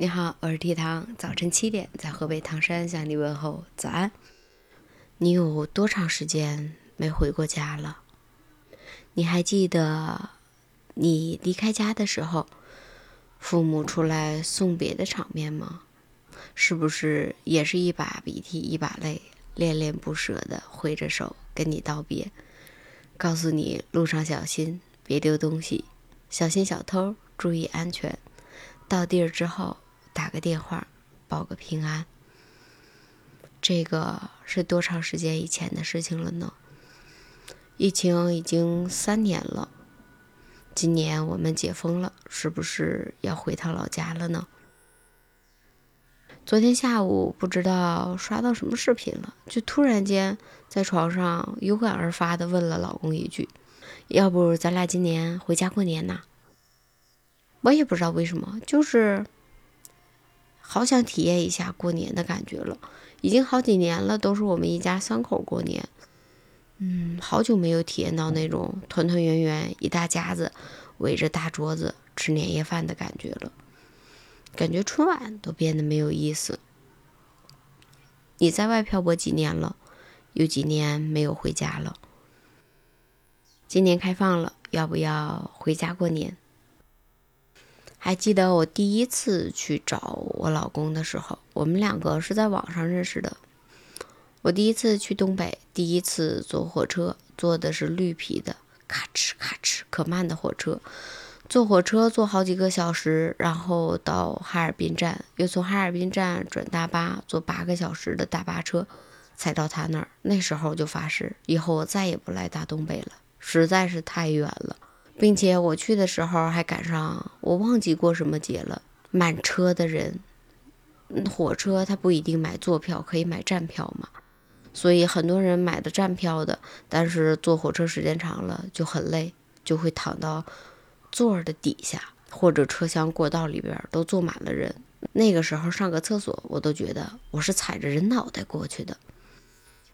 你好，我是 T 糖，早晨七点在河北唐山向你问候早安。你有多长时间没回过家了？你还记得你离开家的时候，父母出来送别的场面吗？是不是也是一把鼻涕一把泪，恋恋不舍的挥着手跟你道别，告诉你路上小心，别丢东西，小心小偷，注意安全。到地儿之后。打个电话，报个平安。这个是多长时间以前的事情了呢？疫情已经三年了，今年我们解封了，是不是要回趟老家了呢？昨天下午不知道刷到什么视频了，就突然间在床上有感而发的问了老公一句：“要不咱俩今年回家过年呐？”我也不知道为什么，就是。好想体验一下过年的感觉了，已经好几年了，都是我们一家三口过年。嗯，好久没有体验到那种团团圆圆一大家子围着大桌子吃年夜饭的感觉了，感觉春晚都变得没有意思。你在外漂泊几年了？有几年没有回家了？今年开放了，要不要回家过年？还记得我第一次去找我老公的时候，我们两个是在网上认识的。我第一次去东北，第一次坐火车，坐的是绿皮的，咔哧咔哧可慢的火车。坐火车坐好几个小时，然后到哈尔滨站，又从哈尔滨站转大巴，坐八个小时的大巴车才到他那儿。那时候就发誓，以后我再也不来大东北了，实在是太远了。并且我去的时候还赶上我忘记过什么节了，满车的人。火车它不一定买坐票，可以买站票嘛，所以很多人买的站票的，但是坐火车时间长了就很累，就会躺到座儿的底下或者车厢过道里边都坐满了人。那个时候上个厕所，我都觉得我是踩着人脑袋过去的，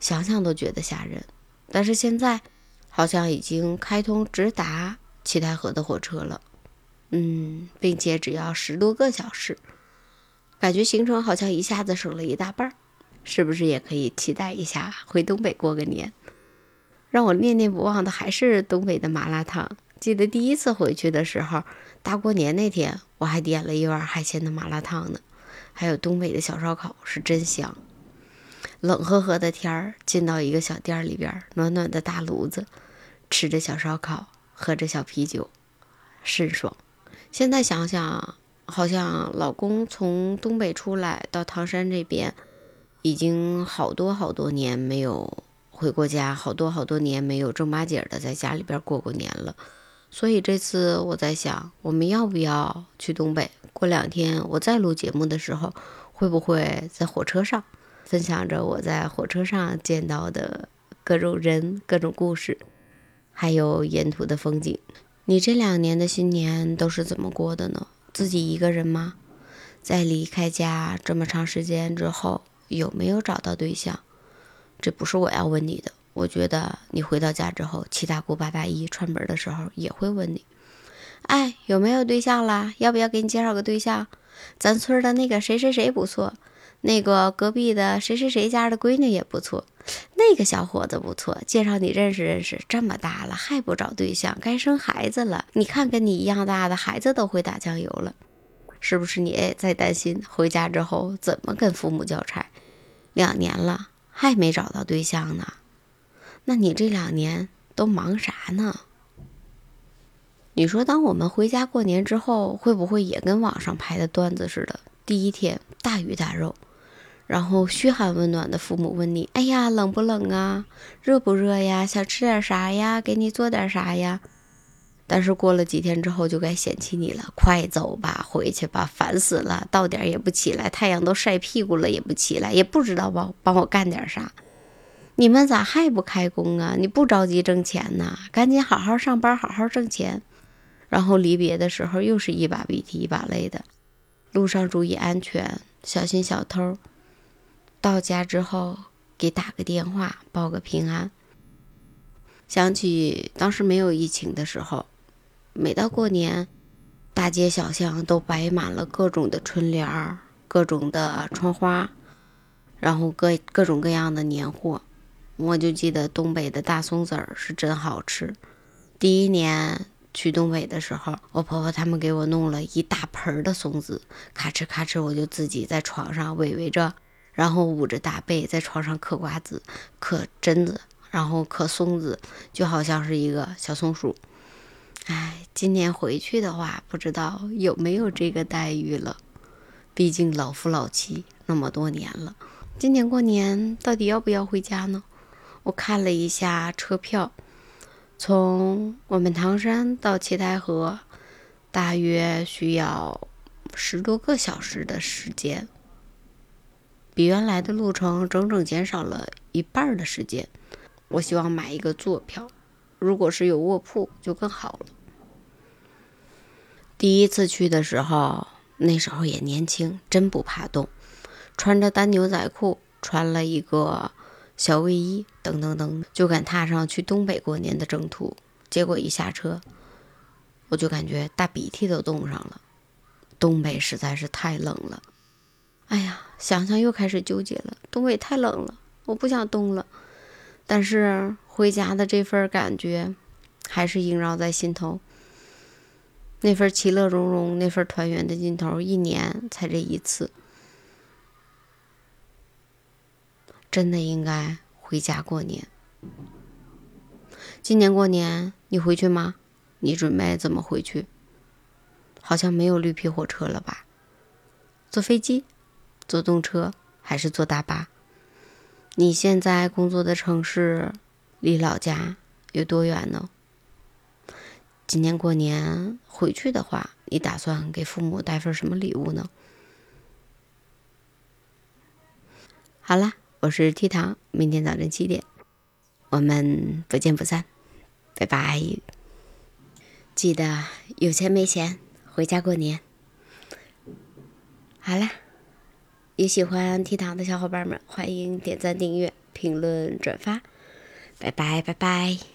想想都觉得吓人。但是现在好像已经开通直达。七台河的火车了，嗯，并且只要十多个小时，感觉行程好像一下子省了一大半儿，是不是也可以期待一下回东北过个年？让我念念不忘的还是东北的麻辣烫。记得第一次回去的时候，大过年那天，我还点了一碗海鲜的麻辣烫呢。还有东北的小烧烤是真香。冷呵呵的天儿，进到一个小店里边，暖暖的大炉子，吃着小烧烤。喝着小啤酒，甚爽。现在想想，好像老公从东北出来到唐山这边，已经好多好多年没有回过家，好多好多年没有正八经的在家里边过过年了。所以这次我在想，我们要不要去东北？过两天我再录节目的时候，会不会在火车上分享着我在火车上见到的各种人、各种故事？还有沿途的风景，你这两年的新年都是怎么过的呢？自己一个人吗？在离开家这么长时间之后，有没有找到对象？这不是我要问你的。我觉得你回到家之后，七大姑八大姨串门的时候也会问你：哎，有没有对象啦？要不要给你介绍个对象？咱村的那个谁谁谁不错。那个隔壁的谁谁谁家的闺女也不错，那个小伙子不错，介绍你认识认识。这么大了还不找对象，该生孩子了。你看跟你一样大的孩子都会打酱油了，是不是？你也在担心回家之后怎么跟父母交差？两年了还没找到对象呢，那你这两年都忙啥呢？你说，当我们回家过年之后，会不会也跟网上拍的段子似的？第一天大鱼大肉。然后嘘寒问暖的父母问你：“哎呀，冷不冷啊？热不热呀？想吃点啥呀？给你做点啥呀？”但是过了几天之后，就该嫌弃你了。快走吧，回去吧，烦死了！到点也不起来，太阳都晒屁股了也不起来，也不知道帮帮我干点啥。你们咋还不开工啊？你不着急挣钱呐？赶紧好好上班，好好挣钱。然后离别的时候又是一把鼻涕一把泪的。路上注意安全，小心小偷。到家之后，给打个电话报个平安。想起当时没有疫情的时候，每到过年，大街小巷都摆满了各种的春联儿、各种的窗花，然后各各种各样的年货。我就记得东北的大松子儿是真好吃。第一年去东北的时候，我婆婆他们给我弄了一大盆儿的松子，咔哧咔哧，我就自己在床上围围着，然后捂着大被在床上嗑瓜子、嗑榛子，然后嗑松子，就好像是一个小松鼠。哎，今年回去的话，不知道有没有这个待遇了。毕竟老夫老妻那么多年了，今年过年到底要不要回家呢？我看了一下车票，从我们唐山到七台河，大约需要十多个小时的时间，比原来的路程整整减少了一半的时间。我希望买一个坐票。如果是有卧铺就更好了。第一次去的时候，那时候也年轻，真不怕冻，穿着单牛仔裤，穿了一个小卫衣，噔噔噔就敢踏上去东北过年的征途。结果一下车，我就感觉大鼻涕都冻上了。东北实在是太冷了，哎呀，想想又开始纠结了。东北太冷了，我不想冻了。但是回家的这份感觉，还是萦绕在心头。那份其乐融融，那份团圆的劲头，一年才这一次，真的应该回家过年。今年过年你回去吗？你准备怎么回去？好像没有绿皮火车了吧？坐飞机、坐动车还是坐大巴？你现在工作的城市离老家有多远呢？今年过年回去的话，你打算给父母带份什么礼物呢？好了，我是 T 糖，明天早晨七点，我们不见不散，拜拜！记得有钱没钱回家过年。好了。也喜欢提糖的小伙伴们，欢迎点赞、订阅、评论、转发，拜拜拜拜。